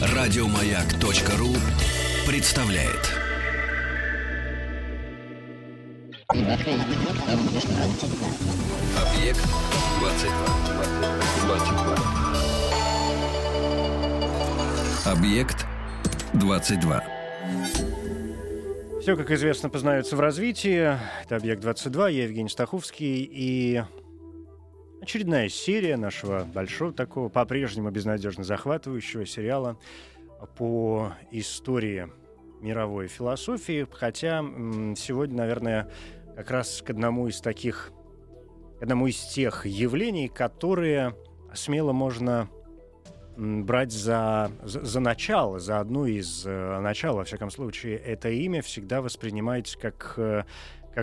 Радиомаяк.ру представляет. Объект 22. 22. Объект 22. Все, как известно, познается в развитии. Это «Объект-22», я Евгений Стаховский. И очередная серия нашего большого такого, по-прежнему безнадежно захватывающего сериала по истории мировой философии. Хотя сегодня, наверное, как раз к одному из таких, к одному из тех явлений, которые смело можно брать за, за, за начало, за одну из э, начал, во всяком случае, это имя всегда воспринимается как, э,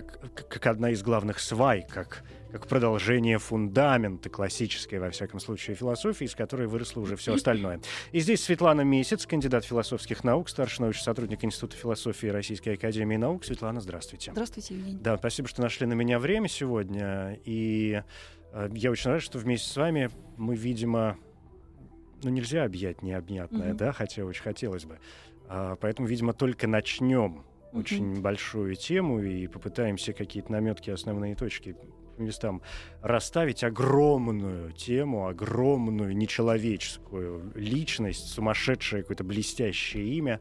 как, как одна из главных свай, как, как продолжение фундамента классической, во всяком случае, философии, из которой выросло уже все остальное. И здесь Светлана Месяц, кандидат философских наук, старший научный сотрудник Института философии Российской Академии Наук. Светлана, здравствуйте. Здравствуйте, Евгений. Да, спасибо, что нашли на меня время сегодня. И э, я очень рад, что вместе с вами мы, видимо, ну, нельзя объять необъятное, mm-hmm. да, хотя очень хотелось бы. А, поэтому, видимо, только начнем mm-hmm. очень большую тему и попытаемся какие-то наметки, основные точки местам расставить огромную тему, огромную нечеловеческую личность, сумасшедшее какое-то блестящее имя,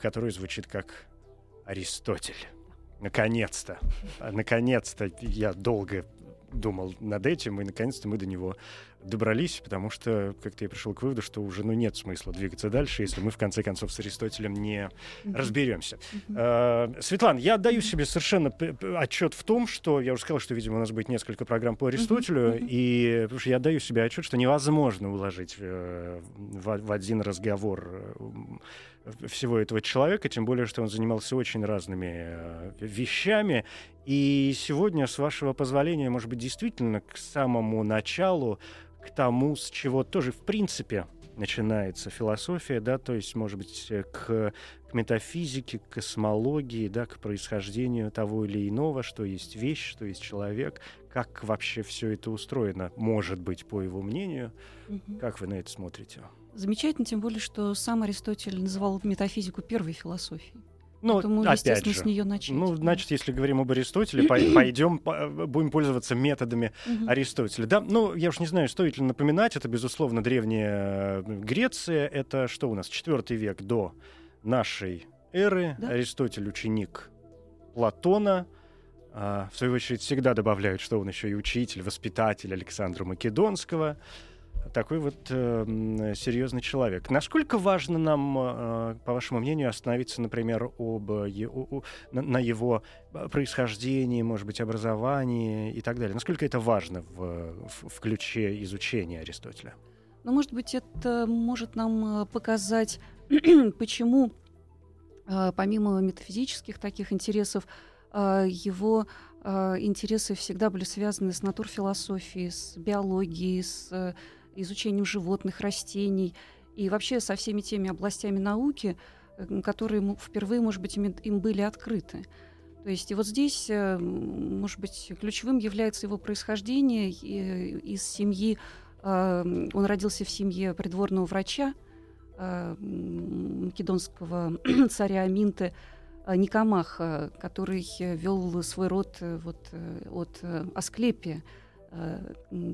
которое звучит как Аристотель. Наконец-то. Наконец-то я долго думал над этим, и наконец-то мы до него добрались, потому что как-то я пришел к выводу, что уже ну, нет смысла двигаться дальше, если мы в конце концов с Аристотелем не разберемся. Uh, Светлана, я отдаю себе совершенно отчет в том, что я уже сказал, что, видимо, у нас будет несколько программ по Аристотелю, и потому что я отдаю себе отчет, что невозможно уложить э, в, в один разговор э, всего этого человека, тем более, что он занимался очень разными э, вещами. И сегодня, с вашего позволения, может быть, действительно к самому началу к тому, с чего тоже в принципе начинается философия, да, то есть, может быть, э, к, к метафизике, к космологии, да, к происхождению того или иного, что есть вещь, что есть человек, как вообще все это устроено, может быть, по его мнению. Угу. Как вы на это смотрите? Замечательно, тем более, что сам Аристотель называл метафизику первой философией. Ну, Поэтому, опять же. с нее начать. Ну, значит, если говорим об Аристотеле, пойдем, будем пользоваться методами Аристотеля. Да, ну, я уж не знаю, стоит ли напоминать, это, безусловно, древняя э, Греция. Это что у нас? Четвертый век до нашей эры. Аристотель ученик Платона. А, в свою очередь, всегда добавляют, что он еще и учитель, воспитатель Александра Македонского такой вот э, серьезный человек. Насколько важно нам, э, по вашему мнению, остановиться, например, об, е, о, на, его происхождении, может быть, образовании и так далее? Насколько это важно в, в, в ключе изучения Аристотеля? Ну, может быть, это может нам э, показать, почему, э, помимо метафизических таких интересов, э, его интересы всегда были связаны с натурфилософией, с биологией, с изучением животных, растений и вообще со всеми теми областями науки, э, которые впервые, может быть, им, были открыты. То есть и вот здесь, э, может быть, ключевым является его происхождение из семьи. Э, он родился в семье придворного врача македонского царя Аминты Никомаха, который вел свой род вот, от Асклепия, Э,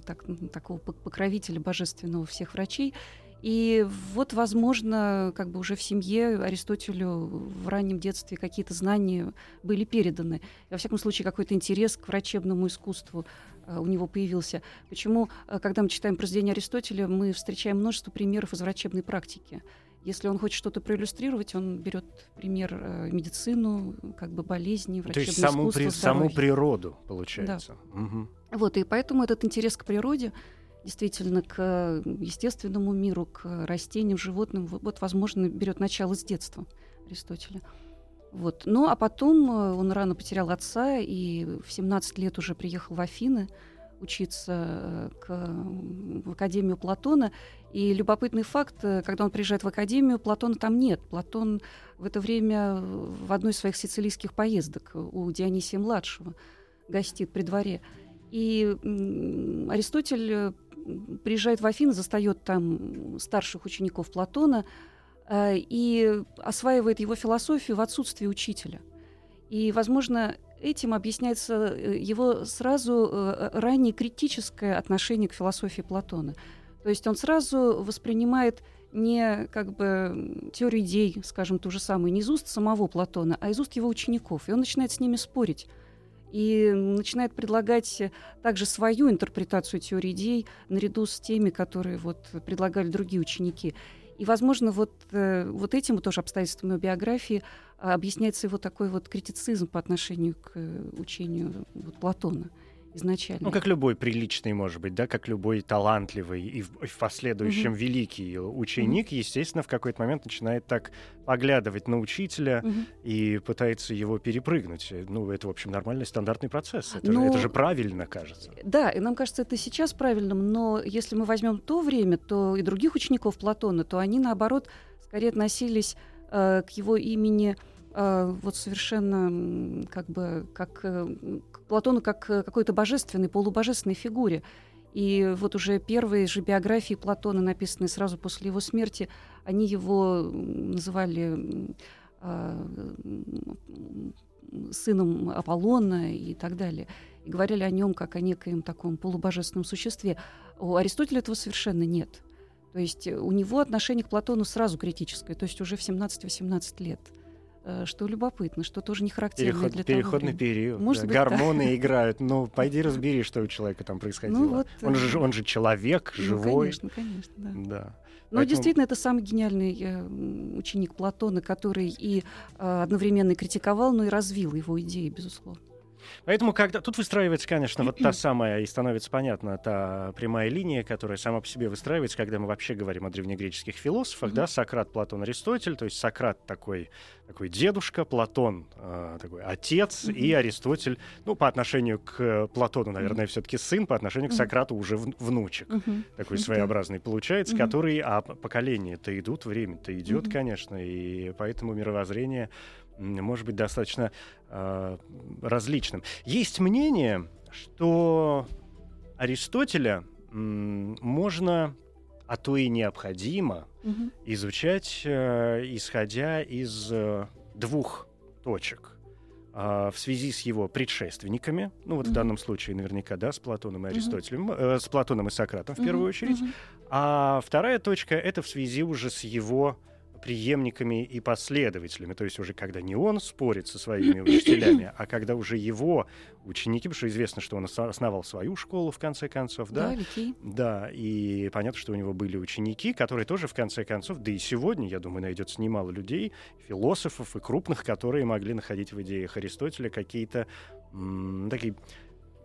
так, такого покровителя божественного всех врачей. И вот, возможно, как бы уже в семье Аристотелю в раннем детстве какие-то знания были переданы. И, во всяком случае, какой-то интерес к врачебному искусству э, у него появился. Почему, э, когда мы читаем произведения Аристотеля, мы встречаем множество примеров из врачебной практики. Если он хочет что-то проиллюстрировать, он берет пример э, медицину, как бы болезни, врачебное То есть саму, при, саму природу, получается. Да. Угу. Вот, и поэтому этот интерес к природе, действительно, к естественному миру, к растениям, животным, вот, возможно, берет начало с детства Аристотеля. Вот. Ну, а потом э, он рано потерял отца и в 17 лет уже приехал в Афины учиться э, к, в Академию Платона. И любопытный факт, э, когда он приезжает в Академию, Платона там нет. Платон в это время в одной из своих сицилийских поездок у Дионисия-младшего гостит при дворе. И Аристотель приезжает в Афины, застает там старших учеников Платона э, и осваивает его философию в отсутствии учителя. И, возможно, этим объясняется э, его сразу э, ранее критическое отношение к философии Платона. То есть он сразу воспринимает не как бы теорию идей, скажем, ту же самую, не из уст самого Платона, а из уст его учеников. И он начинает с ними спорить и начинает предлагать также свою интерпретацию теории идей наряду с теми, которые вот предлагали другие ученики. И, возможно, вот, э, вот этим тоже обстоятельствами биографии объясняется его такой вот критицизм по отношению к э, учению вот, Платона изначально. Ну, как любой приличный, может быть, да, как любой талантливый и в, и в последующем mm-hmm. великий ученик, mm-hmm. естественно, в какой-то момент начинает так поглядывать на учителя mm-hmm. и пытается его перепрыгнуть. Ну, это, в общем, нормальный стандартный процесс. Это, но... же, это же правильно, кажется. Да, и нам кажется это сейчас правильным, но если мы возьмем то время, то и других учеников Платона, то они, наоборот, скорее относились э, к его имени э, вот совершенно как бы как э, к Платону как к какой-то божественной, полубожественной фигуре. И вот уже первые же биографии Платона, написанные сразу после его смерти, они его называли э, сыном Аполлона и так далее. И говорили о нем как о некоем таком полубожественном существе. У Аристотеля этого совершенно нет. То есть у него отношение к Платону сразу критическое, то есть уже в 17-18 лет. Э, что любопытно, что тоже не характерно Переход, для Переходный того период. Может да. быть, Гормоны да. играют. Ну, пойди разбери, что у человека там происходило. Ну, вот, он, же, он же человек, ну, живой. Конечно, конечно, да. да. Но Поэтому... действительно, это самый гениальный э, ученик Платона, который и э, одновременно критиковал, но и развил его идеи, безусловно. Поэтому, когда тут выстраивается, конечно, вот та самая, и становится понятна та прямая линия, которая сама по себе выстраивается, когда мы вообще говорим о древнегреческих философах, mm-hmm. да, Сократ, Платон, Аристотель, то есть Сократ такой, такой дедушка, Платон э, такой отец, mm-hmm. и Аристотель, ну, по отношению к Платону, наверное, mm-hmm. все-таки сын, по отношению к Сократу уже в, внучек, mm-hmm. такой своеобразный получается, mm-hmm. который, а поколения-то идут, время-то идет, mm-hmm. конечно, и поэтому мировоззрение может быть достаточно э, различным. Есть мнение, что Аристотеля можно, а то и необходимо угу. изучать, э, исходя из э, двух точек э, в связи с его предшественниками, ну вот mm-hmm. в данном случае наверняка, да, с Платоном и Аристотелем, mm-hmm. э, с Платоном и Сократом в mm-hmm. первую очередь, mm-hmm. а вторая точка это в связи уже с его преемниками и последователями. То есть уже когда не он спорит со своими учителями, а когда уже его ученики, потому что известно, что он основал свою школу в конце концов, да? Да, Да, и понятно, что у него были ученики, которые тоже в конце концов, да и сегодня, я думаю, найдется немало людей, философов и крупных, которые могли находить в идеях Аристотеля какие-то такие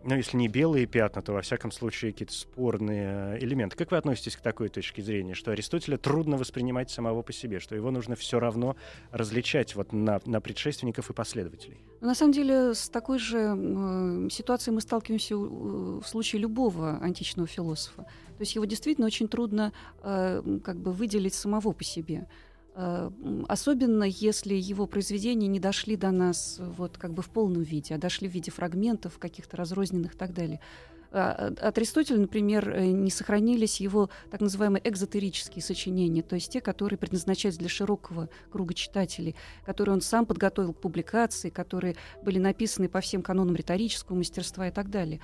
ну, если не белые пятна, то, во всяком случае, какие-то спорные элементы. Как вы относитесь к такой точке зрения, что Аристотеля трудно воспринимать самого по себе, что его нужно все равно различать вот на, на предшественников и последователей? На самом деле, с такой же э, ситуацией мы сталкиваемся в случае любого античного философа. То есть его действительно очень трудно э, как бы выделить самого по себе. Э, особенно если его произведения не дошли до нас вот как бы в полном виде, а дошли в виде фрагментов каких-то разрозненных и так далее. А, от Аристотеля, например, э, не сохранились его так называемые экзотерические сочинения, то есть те, которые предназначались для широкого круга читателей, которые он сам подготовил к публикации, которые были написаны по всем канонам риторического мастерства и так далее.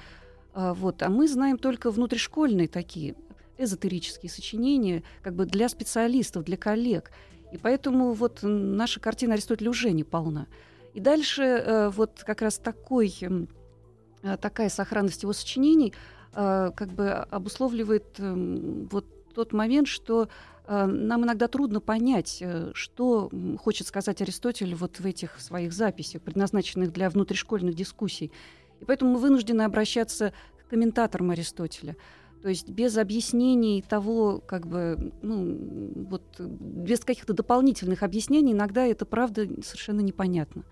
А, вот. А мы знаем только внутришкольные такие эзотерические сочинения, как бы для специалистов, для коллег. И поэтому вот наша картина Аристотеля уже не полна. И дальше э, вот как раз такой, э, такая сохранность его сочинений э, как бы обусловливает вот тот момент, что нам иногда трудно понять, что хочет сказать Аристотель вот в этих своих записях, предназначенных для внутришкольных дискуссий. И поэтому мы вынуждены обращаться к комментаторам Аристотеля. То есть без объяснений того, как бы, ну, вот, без каких-то дополнительных объяснений иногда это правда совершенно непонятно.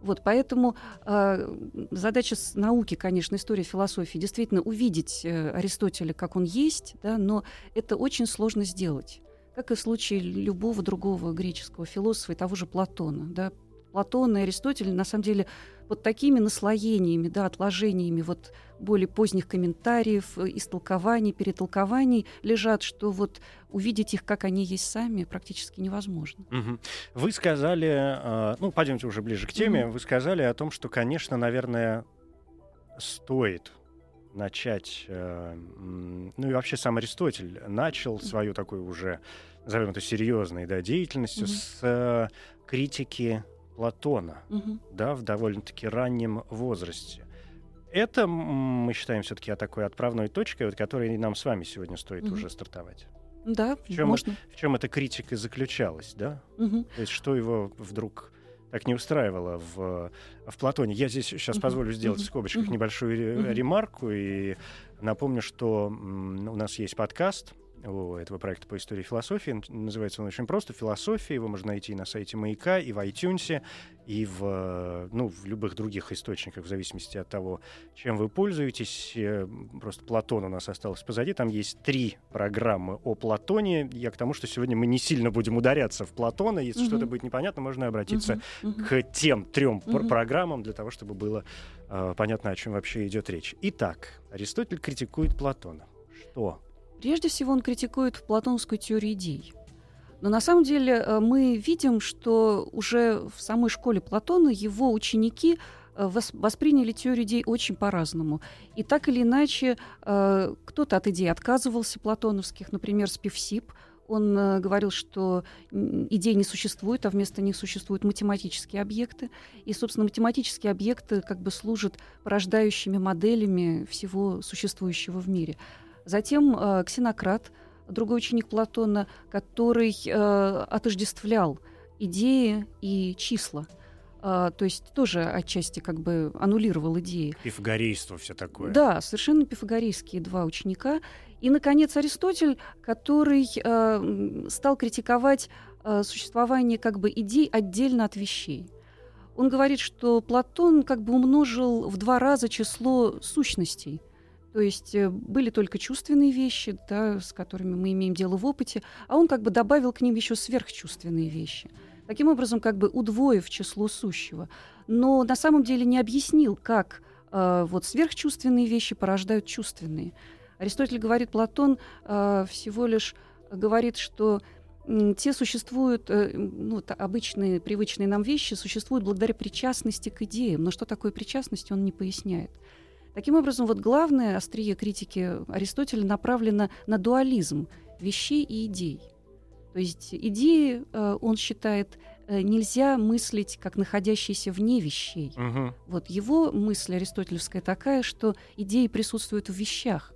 Вот, поэтому э, задача с науки, конечно, история философии, действительно увидеть э, Аристотеля, как он есть, да, но это очень сложно сделать. Как и в случае любого другого греческого философа и того же Платона. Да. Платон и Аристотель, на самом деле, под такими наслоениями, да, отложениями вот более поздних комментариев, э, истолкований, перетолкований лежат, что вот увидеть их, как они есть сами, практически невозможно. Угу. Вы сказали, э, ну, пойдемте уже ближе к теме, угу. вы сказали о том, что, конечно, наверное, стоит начать, э, ну и вообще сам Аристотель начал свою такую уже, назовем это серьезной да, деятельностью угу. с критики Платона, угу. да, в довольно-таки раннем возрасте. Это мы считаем все-таки такой отправной точкой, вот, которой нам с вами сегодня стоит угу. уже стартовать. Да, в чем, можно. в чем эта критика заключалась, да? Угу. То есть что его вдруг так не устраивало в, в Платоне. Я здесь сейчас позволю сделать в скобочках небольшую ремарку и напомню, что у нас есть подкаст у этого проекта по истории философии. Называется он очень просто «Философия». Его можно найти на сайте «Маяка», и в iTunes, и в, ну, в любых других источниках, в зависимости от того, чем вы пользуетесь. Э, просто Платон у нас остался позади. Там есть три программы о Платоне. Я к тому, что сегодня мы не сильно будем ударяться в Платона. Если mm-hmm. что-то будет непонятно, можно обратиться mm-hmm. к тем трем mm-hmm. программам для того, чтобы было э, понятно, о чем вообще идет речь. Итак, Аристотель критикует Платона. Что? Прежде всего он критикует платоновскую теорию идей. Но на самом деле э, мы видим, что уже в самой школе Платона его ученики э, восприняли теорию идей очень по-разному. И так или иначе, э, кто-то от идей отказывался платоновских, например, Спивсип. Он говорил, что идей не существует, а вместо них существуют математические объекты. И, собственно, математические объекты как бы служат порождающими моделями всего существующего в мире. Затем э, Ксенократ, другой ученик Платона, который э, отождествлял идеи и числа. Uh, то есть тоже отчасти как бы аннулировал идеи. Пифагорейство все такое. Да, совершенно пифагорейские два ученика. И, наконец, Аристотель, который uh, стал критиковать uh, существование как бы идей отдельно от вещей. Он говорит, что Платон как бы умножил в два раза число сущностей. То есть э, были только чувственные вещи, да, с которыми мы имеем дело в опыте, а он как бы добавил к ним еще сверхчувственные вещи. Таким образом, как бы удвоив число сущего. Но на самом деле не объяснил, как э, вот сверхчувственные вещи порождают чувственные. Аристотель говорит, Платон э, всего лишь говорит, что те существуют, э, ну, обычные, привычные нам вещи существуют благодаря причастности к идеям. Но что такое причастность, он не поясняет. Таким образом, вот главное острие критики Аристотеля направлено на дуализм вещей и идей. То есть идеи, э, он считает, э, нельзя мыслить как находящиеся вне вещей. Угу. Вот его мысль аристотелевская такая, что идеи присутствуют в вещах.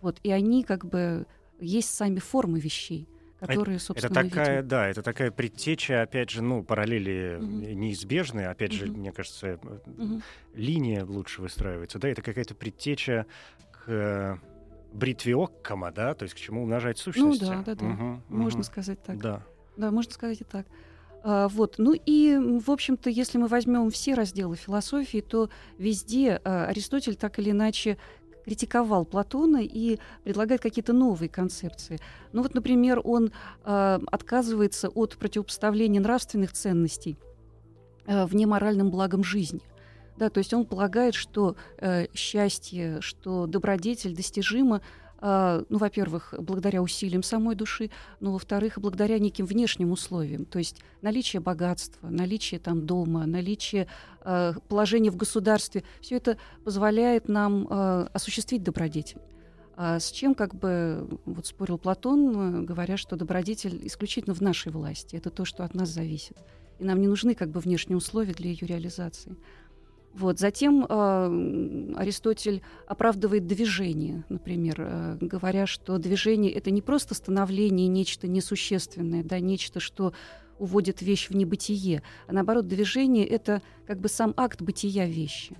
Вот, и они как бы есть сами формы вещей которые, собственно, это такая, видим. да, это такая предтеча, опять же, ну, параллели угу. неизбежные, опять угу. же, мне кажется, угу. линия лучше выстраивается, да, это какая-то предтеча к э, бритве Оккама, да, то есть к чему умножать сущности. Ну да, да, да, угу, можно угу. сказать так. Да. Да, можно сказать и так. А, вот. Ну и, в общем-то, если мы возьмем все разделы философии, то везде а, Аристотель так или иначе критиковал Платона и предлагает какие-то новые концепции. Ну вот, например, он э, отказывается от противопоставления нравственных ценностей э, вне моральным благом жизни. Да, то есть он полагает, что э, счастье, что добродетель достижимо ну, во-первых, благодаря усилиям самой души, но, во-вторых, благодаря неким внешним условиям, то есть наличие богатства, наличие там дома, наличие э, положения в государстве, все это позволяет нам э, осуществить добродетель. А с чем как бы вот спорил Платон, говоря, что добродетель исключительно в нашей власти, это то, что от нас зависит. И нам не нужны как бы внешние условия для ее реализации. Вот. Затем э, Аристотель оправдывает движение, например, э, говоря, что движение это не просто становление нечто несущественное, да, нечто, что уводит вещь в небытие, а наоборот, движение это как бы сам акт бытия вещи.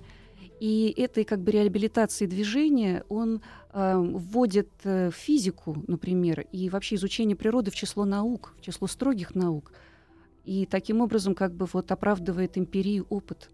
И этой как бы реабилитации движения он э, вводит э, физику, например, и вообще изучение природы в число наук, в число строгих наук. И таким образом как бы вот оправдывает эмпирию опыт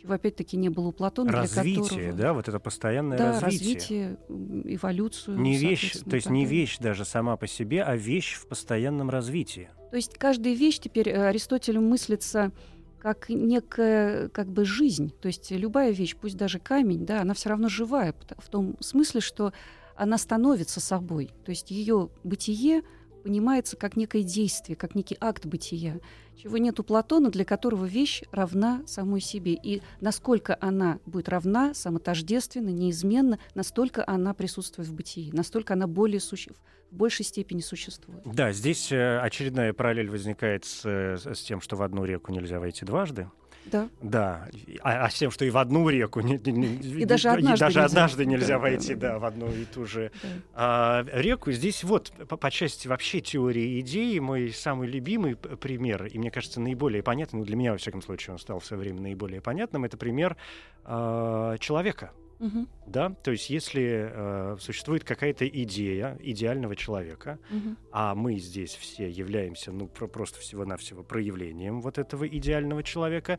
чего опять-таки не было у Платона. Развитие, которого... да, вот это постоянное да, развитие. развитие, эволюцию. Не вещь, то есть не вещь даже сама по себе, а вещь в постоянном развитии. То есть каждая вещь теперь э, Аристотелю мыслится как некая как бы жизнь. То есть любая вещь, пусть даже камень, да, она все равно живая в том смысле, что она становится собой. То есть ее бытие понимается как некое действие, как некий акт бытия, чего нет у Платона, для которого вещь равна самой себе. И насколько она будет равна, самотождественна, неизменна, настолько она присутствует в бытии, настолько она более суще... в большей степени существует. Да, здесь э, очередная параллель возникает с, с тем, что в одну реку нельзя войти дважды. Да. Да. А, а с тем, что и в одну реку не, не, не, и даже однажды, даже нельзя, однажды нельзя да, войти, да, да, в одну и ту же да. а, реку. Здесь вот по, по части вообще теории идеи мой самый любимый пример, и мне кажется наиболее понятный, ну для меня во всяком случае он стал в свое время наиболее понятным, это пример а, человека. Угу. Да, то есть если э, существует какая-то идея идеального человека, Мгм. а мы здесь все являемся, ну, про- просто всего-навсего проявлением вот этого идеального человека,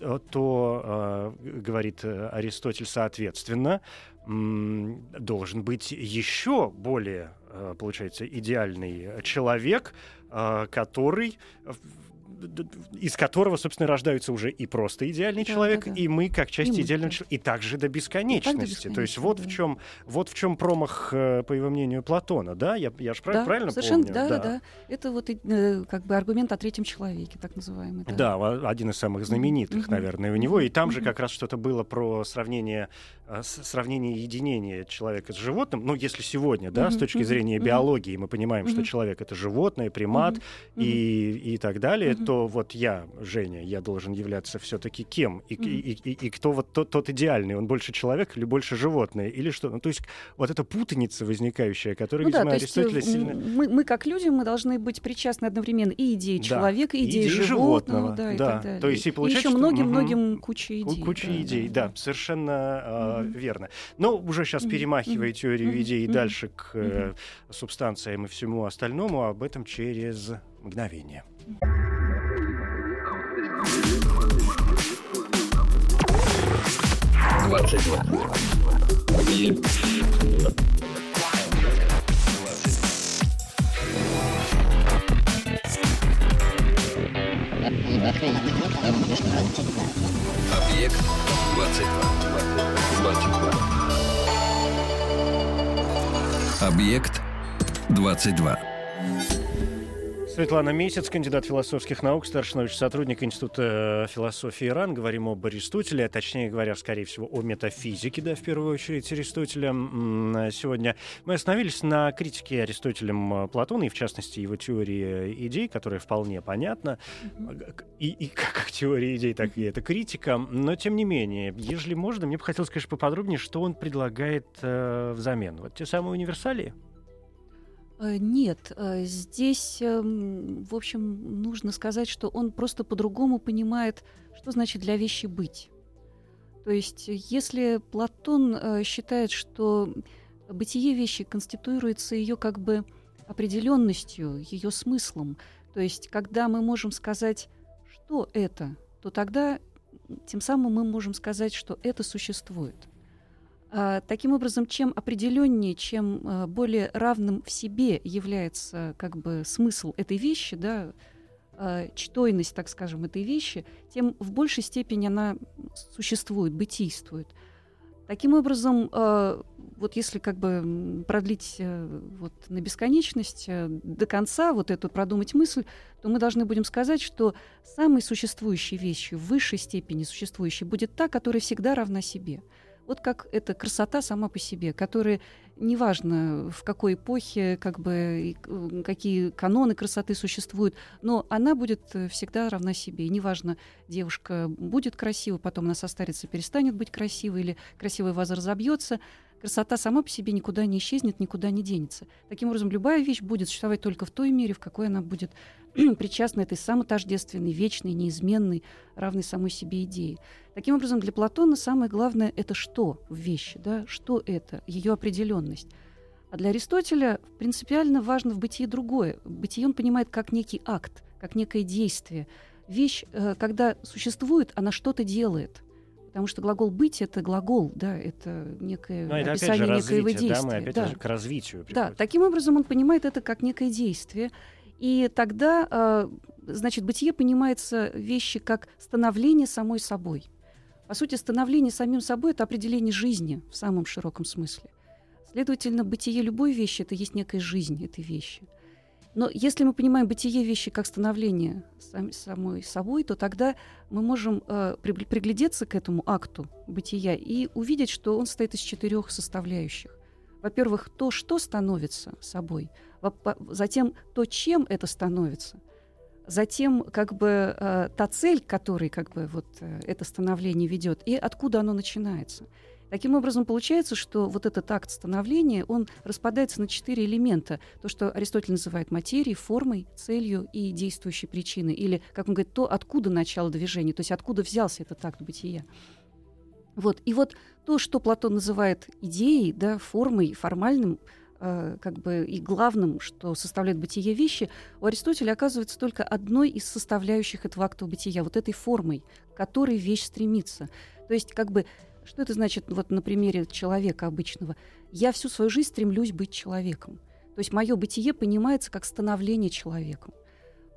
э, то, э, говорит э, Аристотель, соответственно, должен быть еще более, э, получается, идеальный человек, э, который из которого, собственно, рождаются уже и просто идеальный Да, человек, да, да. и мы как часть И идеального человека, и также до бесконечности. То есть бесконечности, вот да. в чем вот в чем промах, э, по его мнению, Платона, да? Я, я же Да, правильно совершенно, помню? да, да, да. Это вот и, э, как бы аргумент о третьем человеке, так называемый. Да. Да, один из самых знаменитых, Мгм. наверное, у него. И там же как раз что-то было про сравнение, э, с- сравнение единения человека с животным. Ну, если сегодня, да, с Мгм, точки зрения мгм. биологии мы понимаем, что Мгм. человек это животное, примат. Мгм. и, и так далее, Мгм. то вот я, Женя, я должен являться все-таки кем? И, Мгм. и, и, и кто вот тот, тот идеальный? Он больше человек или больше животное? Или что? Ну, то есть вот эта путаница возникающая, которая, Ну да, видимо, то есть э, Аристотеля сильно... мы, мы как люди, мы должны быть причастны одновременно и идее Да, человека, и и идее животного, животного, да, и да. так далее. То есть и получается, еще что- многим-многим мгм. куча Ку- идей. Куча да, идей, да, совершенно э, верно. Но уже сейчас Мгм, перемахивая мгм, теорию идей мгм, дальше к э, субстанциям и всему остальному, об этом через мгновение. Объект 22. 22. Объект 22. Светлана Месяц, кандидат философских наук, старший научный сотрудник Института э, философии ИРАН. Говорим об Аристотеле, а точнее говоря, скорее всего, о метафизике, да, в первую очередь, Аристотеля. Э, Сегодня мы остановились на критике Аристотелем э, Платона, и в частности его теории идей, которая вполне понятна. И, и как, теория идей, так и это критика. Но, тем не менее, если можно, мне бы хотелось, конечно, поподробнее, что он предлагает э, взамен. Вот те самые универсалии? Э, Нет, э, здесь, эм, в общем, нужно сказать, что он просто по-другому понимает, что значит для вещи быть. То есть, если Платон э, считает, что бытие вещи конституируется ее как бы определенностью, ее смыслом, то есть, когда мы можем сказать, что это, то тогда тем самым мы можем сказать, что это существует. А, Таким образом, чем определеннее, чем а, более равным в себе является как бы смысл этой вещи, да, а, чтойность, так скажем, этой вещи, тем в большей степени она существует, бытийствует. Таким образом, вот если как бы продлить э, вот на бесконечность э, до конца вот эту продумать мысль, то мы должны будем сказать, что самой существующей вещью, в высшей степени существующей, будет та, которая всегда равна себе. Вот как эта красота сама по себе, которая неважно в какой эпохе, как бы э, какие каноны красоты существуют, но она будет э, всегда равна себе. И неважно, девушка будет красива, потом она состарится, перестанет быть красивой, или красивая ваза разобьется. Красота сама по себе никуда не исчезнет, никуда не денется. Таким образом, любая вещь будет существовать только в той мере, в какой она будет причастна этой самотождественной, вечной, неизменной, равной самой себе идее. Таким образом, для Платона самое главное это что в вещи, да? что это, ее определенность. А для Аристотеля принципиально важно в бытии другое. Бытие он понимает как некий акт, как некое действие. Вещь, э, когда существует, она что-то делает. Потому что глагол быть это глагол, да, это некое Ну, это опять же описание некоего развитие, действия. да, мы опять да. же к развитию Да, приходим. таким образом он понимает это как некое действие. И тогда э, значит, бытие понимается вещи как становление самой собой. По сути, становление самим собой — это определение жизни в самом широком смысле. Следовательно, бытие любой вещи — это есть некая жизнь этой вещи. Но если мы понимаем бытие вещи как становление сам, самой собой, то тогда мы можем э, при, приглядеться к этому акту бытия и увидеть, что он состоит из четырех составляющих. Во-первых, то, что становится собой, затем то, чем это становится, затем как бы э, та цель, которой как бы вот э, это становление ведет, и откуда оно начинается. Таким образом, получается, что вот этот акт становления, он распадается на четыре элемента. То, что Аристотель называет материей, формой, целью и действующей причиной. Или, как он говорит, то, откуда начало движения, то есть откуда взялся этот акт бытия. Вот. И вот то, что Платон называет идеей, да, формой, формальным, э, как бы и главным, что составляет бытие вещи, у Аристотеля оказывается только одной из составляющих этого акта бытия, вот этой формой, к которой вещь стремится. То есть как бы что это значит вот на примере человека обычного? Я всю свою жизнь стремлюсь быть человеком. То есть мое бытие понимается как становление человеком.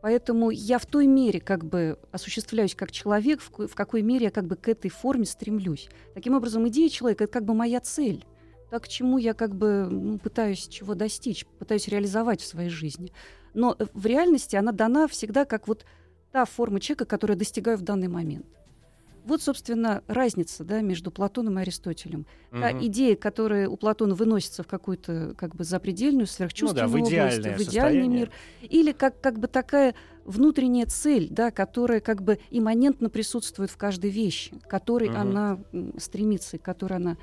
Поэтому я в той мере как бы осуществляюсь как человек, в, какой мере я как бы к этой форме стремлюсь. Таким образом, идея человека — это как бы моя цель. Так, к чему я как бы ну, пытаюсь чего достичь, пытаюсь реализовать в своей жизни. Но э, в реальности она дана всегда как вот та форма человека, которую я достигаю в данный момент. Вот, собственно, разница да, между Платоном и Аристотелем. Угу. Та идея, которая у Платона выносится в какую-то как бы запредельную, сверхчувственную ну, да, в область, в идеальный мир, или как, как бы такая внутренняя цель, да, которая как бы имманентно присутствует в каждой вещи, которой угу. она стремится и которой она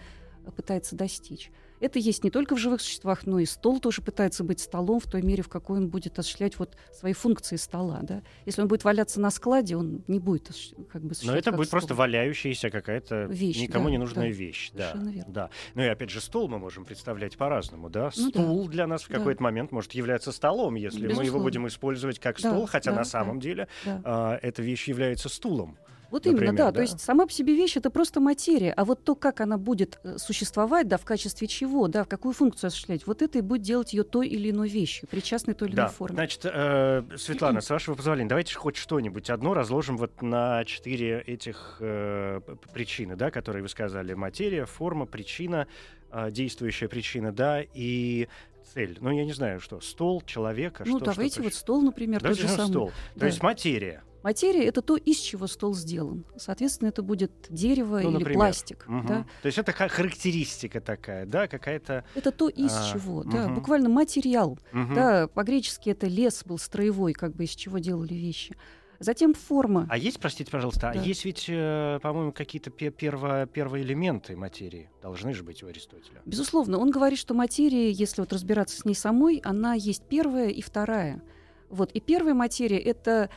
пытается достичь. Это есть не только в живых существах, но и стол тоже пытается быть столом в той мере, в какой он будет осуществлять вот свои функции стола. Да? Если он будет валяться на складе, он не будет как бы Но это будет стол. просто валяющаяся какая-то вещь, никому да, не нужная да, вещь. Да, верно. да. Ну и опять же, стол мы можем представлять по-разному. Да? Ну, Стул да. для нас в какой-то да. момент может являться столом, если Безусловно. мы его будем использовать как да, стол, хотя да, на самом да, деле да. А, эта вещь является стулом. Вот Например, именно, да. да. То есть сама по себе вещь это просто материя, а вот то, как она будет э, существовать, да, в качестве чего, да, в какую функцию осуществлять, вот это и будет делать ее той или иной вещью, причастной той или да. иной форме. Значит, э, Светлана, с вашего позволения, давайте хоть что-нибудь одно разложим вот на четыре этих э, причины, да, которые вы сказали: материя, форма, причина, э, действующая причина, да, и цель. Ну, я не знаю, что стол, человека. Ну, что, давайте что вот стол, например, давайте тот же самый. стол. Да. То есть материя. Материя — это то, из чего стол сделан. Соответственно, это будет дерево ну, или например. пластик. Угу. Да? То есть это характеристика такая, да, какая-то... Это то, из а, чего, угу. да, буквально материал. Угу. Да, по-гречески это лес был строевой, как бы из чего делали вещи. Затем форма. А есть, простите, пожалуйста, а да. а есть ведь, э, по-моему, какие-то перво, первые элементы материи должны же быть у Аристотеля? Безусловно. Он говорит, что материя, если вот разбираться с ней самой, она есть первая и вторая. Вот. И первая материя — это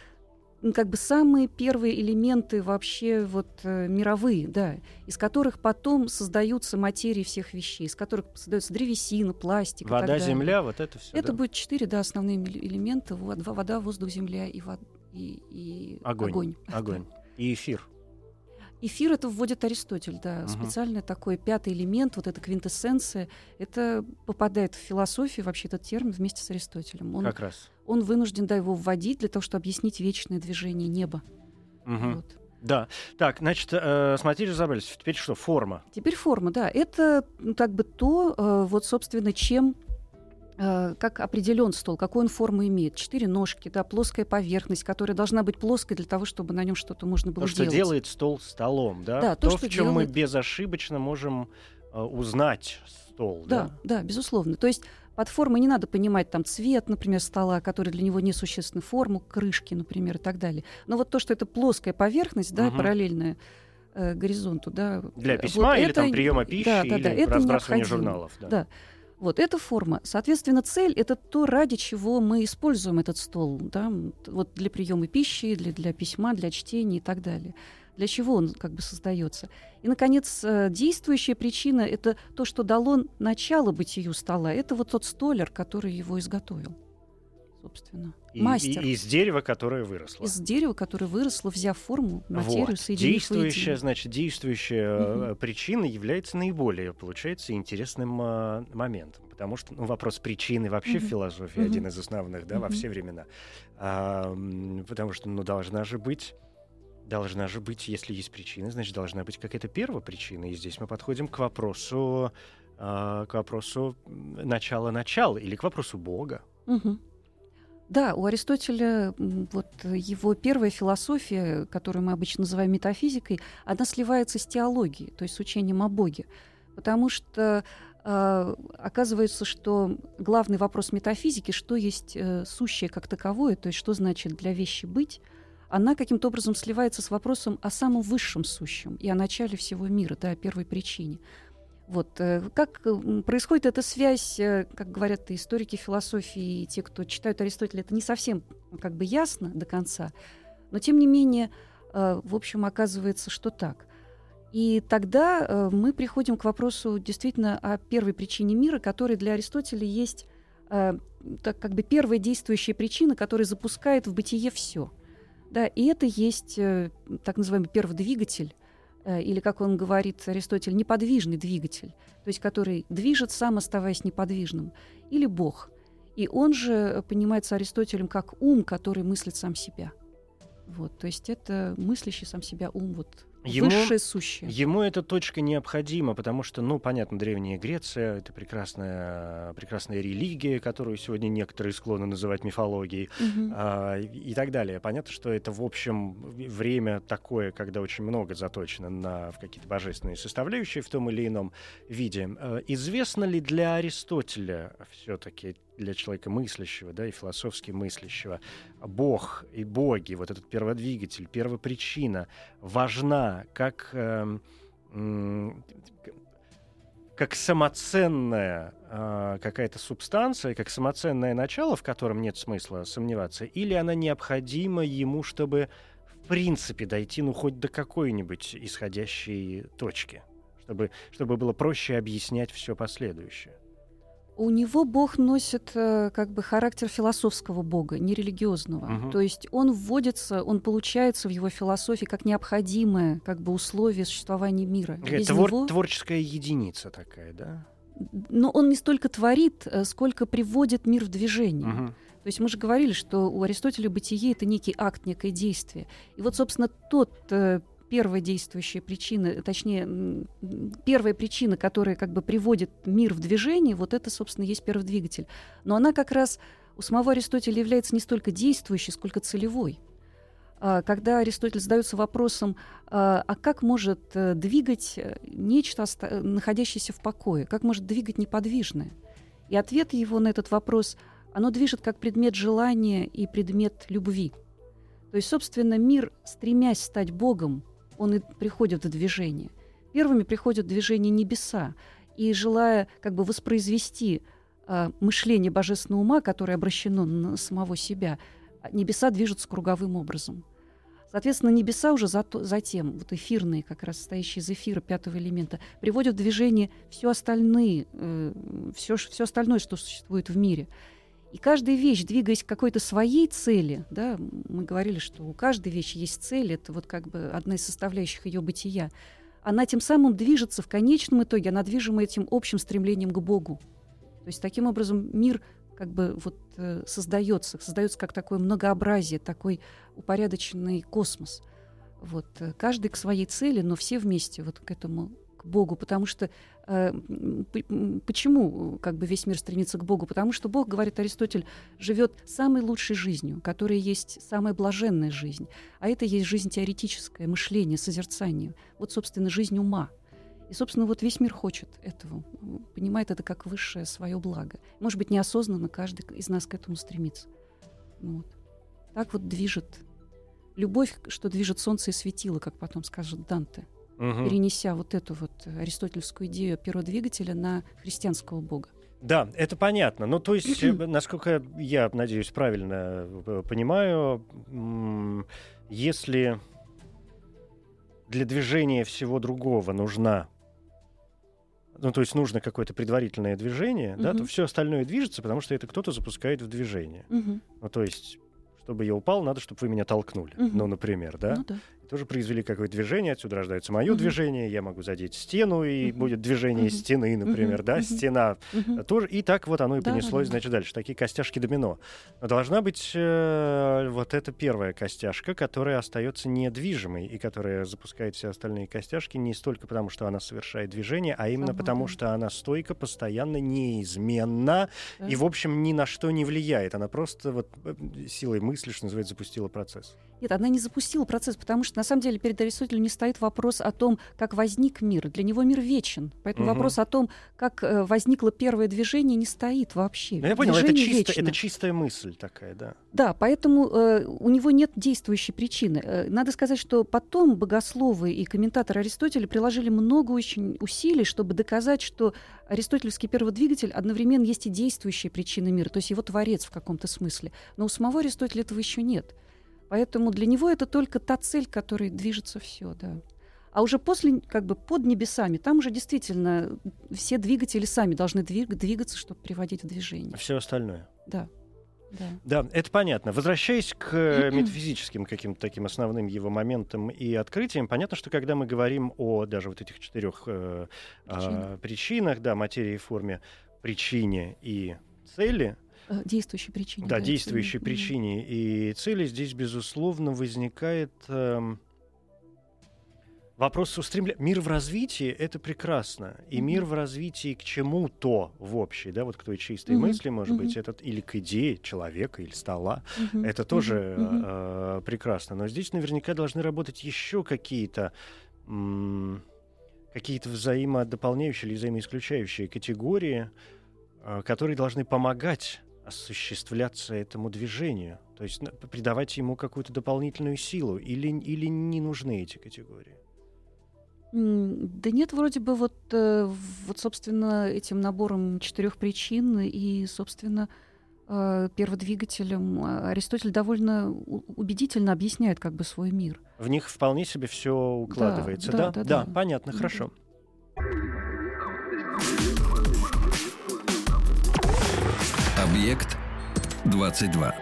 как бы самые первые элементы вообще вот э, мировые, да, из которых потом создаются материи всех вещей, из которых создается древесина, пластик. Вода, земля, вот это все. Это да? будет четыре, да, основные элементы: вода, воздух, земля и, вод... и, и огонь. Огонь. огонь. И эфир. Эфир это вводит Аристотель, да, угу. специальный такой пятый элемент, вот эта квинтэссенция, это попадает в философию вообще этот термин вместе с Аристотелем. Он, как раз. Он вынужден, да, его вводить для того, чтобы объяснить вечное движение неба. Угу. Вот. Да. Так, значит, э, смотрите, разобрались. Теперь что? Форма. Теперь форма, да. Это ну, как бы то, э, вот, собственно, чем как определен стол, какую он форму имеет. Четыре ножки, да, плоская поверхность, которая должна быть плоской для того, чтобы на нем что-то можно было то, делать. что делает стол столом, да? Да, то, то что в чем делает... мы безошибочно можем э, узнать стол. Да, да, да, безусловно. То есть под формой не надо понимать там цвет, например, стола, который для него несущественный, форму крышки, например, и так далее. Но вот то, что это плоская поверхность, да, угу. параллельная э, горизонту, да. Для письма вот или это... там приема пищи да, да, да, или это разбрасывания журналов. Да. да. Вот эта форма. Соответственно, цель — это то, ради чего мы используем этот стол. Да? Вот для приема пищи, для, для письма, для чтения и так далее. Для чего он как бы создается. И, наконец, э, действующая причина — это то, что дало начало бытию стола. Это вот тот столер, который его изготовил собственно. И, Мастер. И, из дерева, которое выросло. Из дерева, которое выросло, взяв форму, материю, вот. соединив Действующая, значит, действующая угу. причина является наиболее, получается, интересным э, моментом. потому что ну, вопрос причины вообще Мгм. в философии Мгм. один из основных, да, во Мгм. все времена. А, потому что, ну, должна же быть Должна же быть, если есть причина, значит, должна быть какая-то первопричина. И здесь мы подходим к вопросу, а, к вопросу начала-начала или к вопросу Бога. Мгм. Да, у Аристотеля вот его первая философия, которую мы обычно называем метафизикой, она сливается с теологией, то есть с учением о Боге. Потому что э, оказывается, что главный вопрос метафизики, что есть э, сущее как таковое, то есть что значит для вещи быть, она каким-то образом сливается с вопросом о самом высшем сущем и о начале всего мира, да, о первой причине. Вот э, как происходит эта связь, э, как говорят историки философии, и те, кто читают Аристотеля, это не совсем как бы ясно до конца, но тем не менее, э, в общем, оказывается, что так. И тогда мы приходим к вопросу действительно о первой причине мира, которая для Аристотеля есть так как бы первая действующая причина, которая запускает в бытие все. Да, и это есть так называемый первый двигатель, или, как он говорит, Аристотель, неподвижный двигатель, то есть который движет сам, оставаясь неподвижным, или Бог. И он же э, понимается Аристотелем как ум, который мыслит сам себя. Вот, то есть это мыслящий сам себя ум, вот Ему- высшее сущее. Ему эта точка необходима, потому что, ну, понятно, Древняя Греция — это прекрасная, прекрасная религия, которую сегодня некоторые склонны называть мифологией. Мгм. а, и так далее. Понятно, что это, в общем, время такое, когда очень много заточено на какие-то божественные составляющие в том или ином виде. Э, Известно ли для Аристотеля все-таки, для человека мыслящего, да, и философски мыслящего, Бог и боги, вот этот перводвигатель, первопричина, важна как м, как самоценная а, какая-то субстанция, как самоценное начало, в котором нет смысла сомневаться, или она необходима ему, чтобы в принципе дойти, ну, хоть до какой-нибудь исходящей точки, чтобы, чтобы было проще объяснять все последующее. У него Бог носит э, как бы характер философского Бога, не религиозного. Мгм. То есть он вводится, он получается в его философии как необходимое как бы условие существования мира. Без твор- него- Творческая единица такая, да? Но он не столько творит, э, сколько приводит мир в движение. Мгм. То есть мы же говорили, что у Аристотеля бытие это некий акт, некое действие. И вот, собственно, тот э, первая действующая причина, точнее, первая причина, которая как бы приводит мир в движение, вот это, собственно, есть первый двигатель. Но она как раз у самого Аристотеля является не столько действующей, сколько целевой. А, Когда Аристотель задается вопросом, а а как может э, двигать э, нечто, э, находящееся в покое, как может двигать неподвижное? И ответ его на этот вопрос оно движет как предмет желания и предмет любви. То есть, собственно, мир, стремясь стать Богом, он и приходит в движение. Первыми приходят в движение небеса, и желая как бы воспроизвести а, мышление божественного ума, которое обращено на самого себя, небеса движутся круговым образом. Соответственно, небеса уже зато- затем, вот эфирные, как раз состоящие из эфира пятого элемента, приводят в движение все остальные, все, все остальное, что существует в мире. И каждая вещь, двигаясь к какой-то своей цели, да, мы говорили, что у каждой вещи есть цель, это вот как бы одна из составляющих ее бытия, она тем самым движется в конечном итоге, она движима этим общим стремлением к Богу. То есть таким образом мир как бы вот э, создается, создается как такое многообразие, такой упорядоченный космос. Вот э, каждый к своей цели, но все вместе вот к этому к Богу, потому что э, почему как бы весь мир стремится к Богу? Потому что Бог, говорит Аристотель, живет самой лучшей жизнью, которая есть самая блаженная жизнь, а это есть жизнь теоретическая, мышление, созерцание. Вот, собственно, жизнь ума. И, собственно, вот весь мир хочет этого, понимает это как высшее свое благо. Может быть, неосознанно каждый из нас к этому стремится. Ну Вот. Так вот движет любовь, что движет солнце и светило, как потом скажет Данте, Мгм. перенеся вот эту вот аристотельскую идею первого двигателя на христианского бога. Да, это понятно. Ну, то есть, э, насколько я, надеюсь, правильно э, понимаю, если для движения всего другого нужна ну, то есть нужно какое-то предварительное движение, да, то все остальное движется, потому что это кто-то запускает в движение. Мгм. Ну, то есть, чтобы я упал, надо, чтобы вы меня толкнули, Мгм. ну, например, да, Ну да. Тоже произвели какое-то движение, отсюда рождается мое Мгм. движение, я могу задеть стену, и Мгм. будет движение Мгм. стены, например, Мгм. да, Мгм. стена Мгм. тоже, и так вот оно и Да, понеслось, да, значит, дальше. Такие костяшки домино. Но должна быть э, вот эта первая костяшка, которая остается недвижимой, и которая запускает все остальные костяшки не столько потому, что она совершает движение, а именно Сама, потому, что она стойко, постоянно, неизменна, Да. и, в общем, ни на что не влияет. Она просто вот э, силой мысли, что называется, запустила процесс. Нет, она не запустила процесс, потому что на самом деле перед Аристотелем не стоит вопрос о том, как возник мир. Для него мир вечен. Поэтому Мгм. вопрос о том, как э, возникло первое движение, не стоит вообще. Ну, я понял, это, чисто, это чистая мысль такая, да. Да, поэтому э, у него нет действующей причины. Э, надо сказать, что потом богословы и комментаторы Аристотеля приложили много очень усилий, чтобы доказать, что аристотелевский перводвигатель одновременно есть и действующая причина мира, то есть его творец в каком-то смысле. Но у самого Аристотеля этого еще нет. Поэтому для него это только та цель, к которой движется все, да. А уже после, как бы под небесами, там уже действительно все двигатели сами должны двиг- двигаться, чтобы приводить в движение. Все остальное. Да. Да. Да, это понятно. Возвращаясь к э, метафизическим каким-то таким основным его моментам и открытиям, понятно, что когда мы говорим о даже вот этих четырех э, а, Причинах. причинах, да, материи, форме, причине и цели, Действующей причине. да, это действующей именно. причине и цели, здесь, безусловно, возникает эм, вопрос устремления. Мир в развитии — это прекрасно. И Мгм. мир в развитии к чему-то в общей, да, вот к той чистой Мгм. мысли, может быть, Мгм. этот, или к идее человека, или стола, Мгм. это тоже. Мгм. э, прекрасно. Но здесь наверняка должны работать еще какие-то м, какие-то взаимодополняющие или взаимоисключающие категории, э, которые должны помогать осуществляться этому движению, то есть на- придавать ему какую-то дополнительную силу, или, или не нужны эти категории? Да нет, вроде бы вот, э, вот, собственно, этим набором четырех причин и, собственно, э, перводвигателем э, Аристотель довольно убедительно объясняет как бы свой мир. В них вполне себе все укладывается, да? да, да, да. понятно, Мгм. хорошо. Объект 22.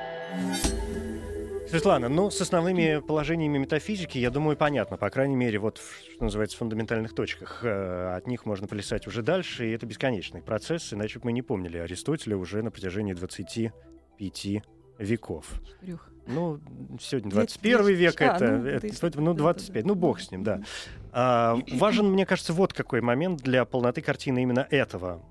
Светлана, ну, с основными положениями метафизики, я думаю, понятно, по крайней мере, вот, что называется, в фундаментальных точках. Э, От них можно плясать уже дальше, и это бесконечный процесс, иначе бы мы не помнили Аристотеля уже на протяжении 25 веков. Четырёх. Ну, сегодня Век- 21 век, а, это, ну, это- то есть, ну, да, 25, да, ну, бог с ним, да. А, важен, мне кажется, вот какой момент для полноты картины именно этого,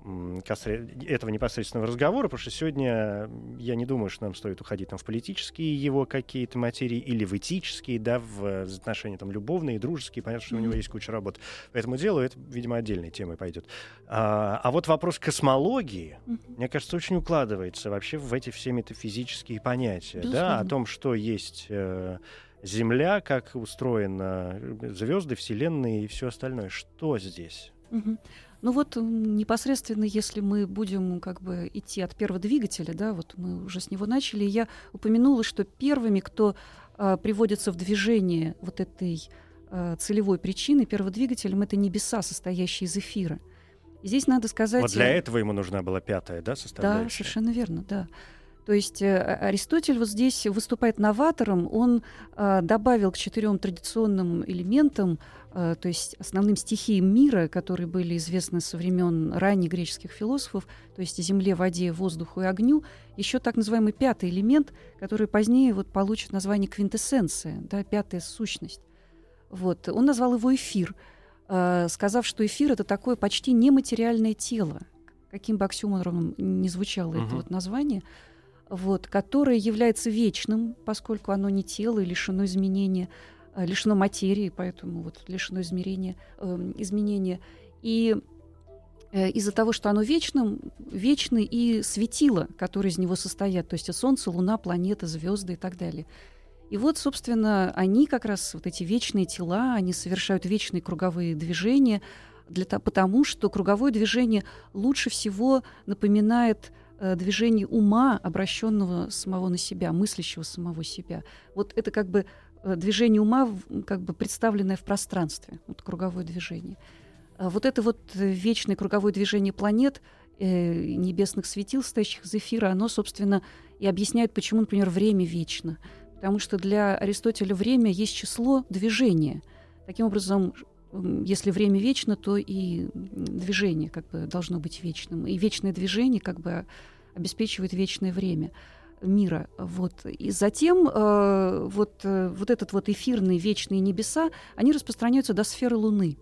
этого непосредственного разговора, потому что сегодня я не думаю, что нам стоит уходить там, в политические его какие-то материи или в этические, да, в э, отношения там любовные, дружеские. Понятно, что у него есть куча работ по этому делу, это, видимо, отдельной темой пойдет. А, а вот вопрос космологии, мне кажется, очень укладывается вообще в эти все метафизические понятия, да, о том, что есть э, Земля, как устроена звезды, Вселенные и все остальное. Что здесь? Мгм. Ну вот непосредственно, если мы будем как бы идти от первого двигателя, да, вот мы уже с него начали, я упомянула, что первыми, кто а, приводится в движение вот этой а, целевой причины, перводвигателем, это небеса, состоящие из эфира. Здесь надо сказать... Вот для э, этого ему нужна была пятая, да, Да, составляющая? совершенно верно, да. То есть э, Аристотель вот здесь выступает новатором, он а, добавил к четырем традиционным элементам, а, то есть основным стихиям мира, которые были известны со времен ранних греческих философов, то есть земле, воде, воздуху и огню, еще так называемый пятый элемент, который позднее вот получит название квинтэссенция, да, пятая сущность. Вот. Он назвал его эфир, сказав, что эфир это такое почти нематериальное тело, каким бы оксюмором ни звучало это Мгм. вот название, вот, которое является вечным, поскольку оно не тело и лишено изменения, а, лишено материи, поэтому вот лишено измерения, эм, изменения. И э, из-за того, что оно вечным, вечны и светила, которые из него состоят, то есть Солнце, Луна, планеты, звезды и так далее. И вот, собственно, они как раз, вот эти вечные тела, они совершают вечные круговые движения, для, то- потому что круговое движение лучше всего напоминает э, движение ума, обращенного самого на себя, мыслящего самого себя. Вот это как бы э, движение ума, как бы представленное в пространстве, вот круговое движение. А Вот это вот вечное круговое движение планет, э, небесных светил, стоящих из эфира, оно, собственно, и объясняет, почему, например, время вечно. Потому что для Аристотеля время есть число движения. Таким образом, если время вечно, то и движение как бы должно быть вечным. И вечное движение как бы обеспечивает вечное время мира. Вот. И затем э, вот, э, вот этот вот эфирные вечные небеса, они распространяются до сферы Луны.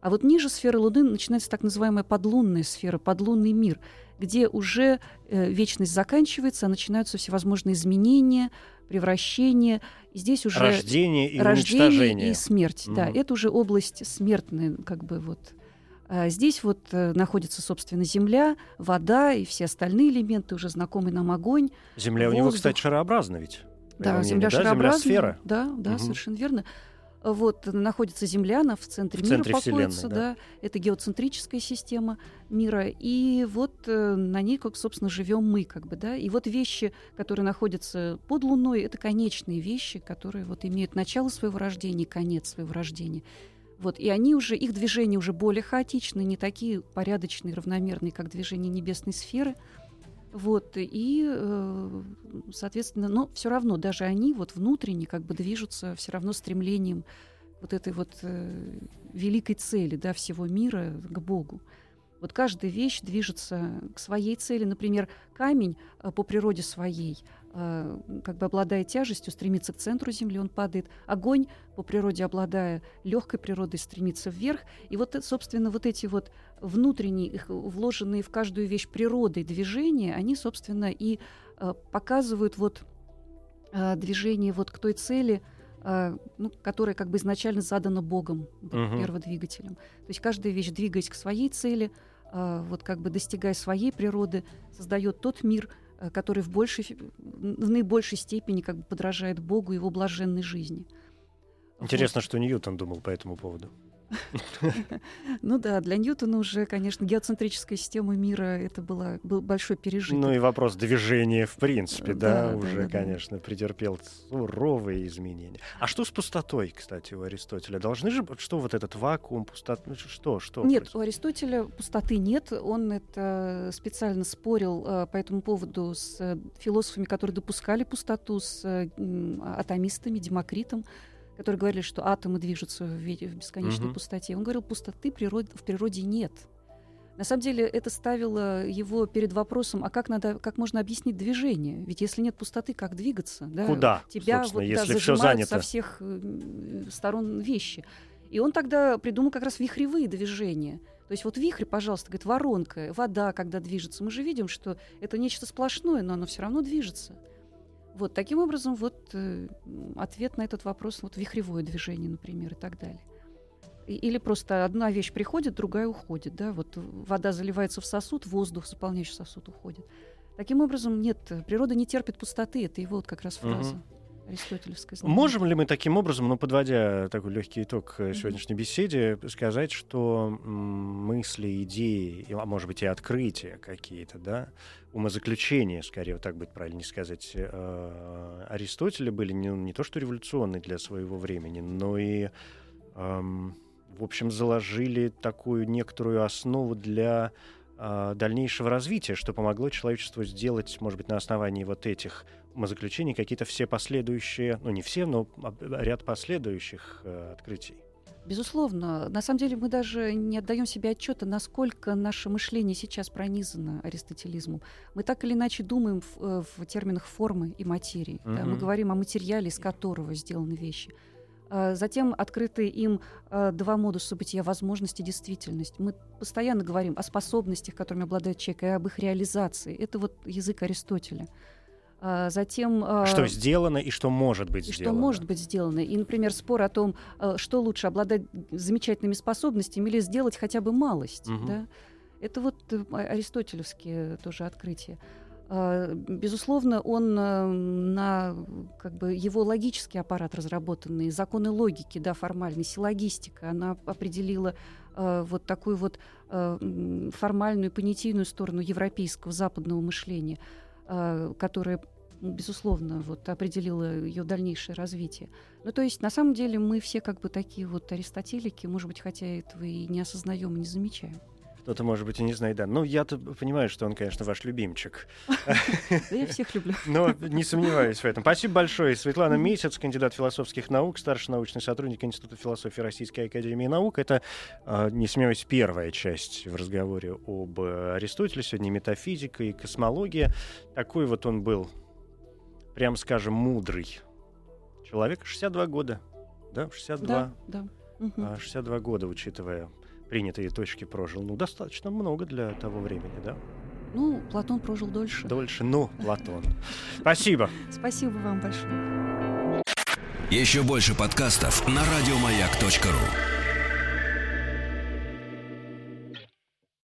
А вот ниже сферы Луны начинается так называемая подлунная сфера, подлунный мир, где уже э, вечность заканчивается, а начинаются всевозможные изменения, превращения. И здесь уже рождение и рождение уничтожение. и смерть. Мгм. Да, это уже область смертная, как бы вот. А здесь вот э, находится, собственно, земля, вода и все остальные элементы, уже знакомый нам огонь. Земля у него, воздух. кстати, шарообразна ведь. Да, его земля да? шарообразная. Земля-сфера. Да, да, Мгм. совершенно верно. Вот э, находится Земля, она в центре В мира центре покоится, Вселенной, да. Это геоцентрическая система мира, и вот э, на ней, как собственно, живем мы, как бы, да. И вот вещи, которые находятся под Луной, это конечные вещи, которые вот имеют начало своего рождения и конец своего рождения. Вот, и они уже, их движения уже более хаотичные, не такие порядочные, равномерные, как движение небесной сферы. Вот, и, э, соответственно, но все равно даже они вот внутренне как бы движутся все равно стремлением вот этой вот э, великой цели, да, всего мира к Богу. Вот каждая вещь движется к своей цели. Например, камень э, по природе своей, э, как бы обладая тяжестью, стремится к центру Земли, он падает. Огонь по природе, обладая легкой природой, стремится вверх. И вот, э, собственно, вот эти вот внутренние, их вложенные в каждую вещь природой движения, они, собственно, и показывают вот движение вот к той цели, ну, которая как бы изначально задана Богом, вот, Мгм. перводвигателем. То есть каждая вещь, двигаясь к своей цели, вот как бы достигая своей природы, создает тот мир, э, который в, большей, в наибольшей степени как бы подражает Богу и его блаженной жизни. Интересно, что Ньютон думал по этому поводу. Ну да, для Ньютона уже, конечно, геоцентрическая система мира это была, был большой пережиток. Ну и вопрос движения, в принципе, да, уже, да, да. конечно, претерпел суровые изменения. А что с пустотой, кстати, у Аристотеля? Должны же, что вот этот вакуум, пустота, ну, что, что? Нет, у? Аристотеля пустоты нет. Он это специально спорил э, по этому поводу с э, философами, которые допускали пустоту, с э, атомистами, Демокритом, которые говорили, что атомы движутся в, в бесконечной Мгм. пустоте. Он говорил, пустоты природ- в природе нет. На самом деле это ставило его перед вопросом, а как, надо, как можно объяснить движение? Ведь если нет пустоты, как двигаться? Да? Куда, Тебя вот, да, если все занято? со всех э, сторон вещи. И он тогда придумал как раз вихревые движения. То есть вот вихрь, пожалуйста, говорит, воронка, вода, когда движется. Мы же видим, что это нечто сплошное, но оно все равно движется. Вот таким образом вот э, ответ на этот вопрос вот вихревое движение, например, и так далее. И- Или просто одна вещь приходит, другая уходит, да, вот вода заливается в сосуд, воздух, заполняющий сосуд, уходит. Таким образом, нет, природа не терпит пустоты, это его вот как раз фраза аристотелевская. знаменитая. Можем ли мы таким образом, ну, подводя такой легкий итог э, сегодняшней беседе, сказать, что мысли, идеи, а может быть и открытия какие-то, да, умозаключения, скорее, вот так будет правильнее сказать, э, Аристотеля были не, не то что революционные для своего времени, но и, эм, в общем, заложили такую некоторую основу для э, дальнейшего развития, что помогло человечеству сделать, может быть, на основании вот этих умозаключений какие-то все последующие, ну не все, но ряд последующих э, открытий. Безусловно. На самом деле мы даже не отдаем себе отчета, насколько наше мышление сейчас пронизано аристотелизмом. Мы так или иначе думаем в, э, в терминах формы и материи. да. Мы говорим о материале, из которого сделаны вещи. А Затем открыты им э, два модуса бытия — возможность и действительность. Мы постоянно говорим о способностях, которыми обладает человек, и об их реализации. Это вот язык Аристотеля. А Затем... э, Что сделано и что может быть и что сделано. может быть сделано. И, например, спор о том, э, что лучше обладать замечательными способностями или сделать хотя бы малость. Мгм. Да? Это вот э, а- аристотелевские тоже открытия. А, Безусловно, он э, на как бы его логический аппарат разработанный, законы логики, да, формальный, силлогистика, она определила э, вот такую вот э, формальную, понятийную сторону европейского западного мышления, которая безусловно, вот определила ее дальнейшее развитие. Ну, то есть, на самом деле, мы все как бы такие вот аристотелики, может быть, хотя этого и не осознаем, и не замечаем. Кто-то, может быть, и не знает, да. Ну, я-то понимаю, что он, конечно, ваш любимчик. Да я всех люблю. Но не сомневаюсь в этом. Спасибо большое. Светлана Месяц, кандидат философских наук, старший научный сотрудник Института философии Российской Академии Наук. Это, а, не сомневаюсь, первая часть в разговоре об Аристотеле. Сегодня метафизика и космология. Такой вот он был, прям скажем, мудрый человек. 62 года. Да, 62. Да, да. А, 62 года, учитывая принятые точки, прожил. Ну, достаточно много для того времени, да? Ну, Платон прожил дольше. Дольше, ну, Платон. Спасибо. Спасибо вам большое. Еще больше подкастов на радиомаяк.ру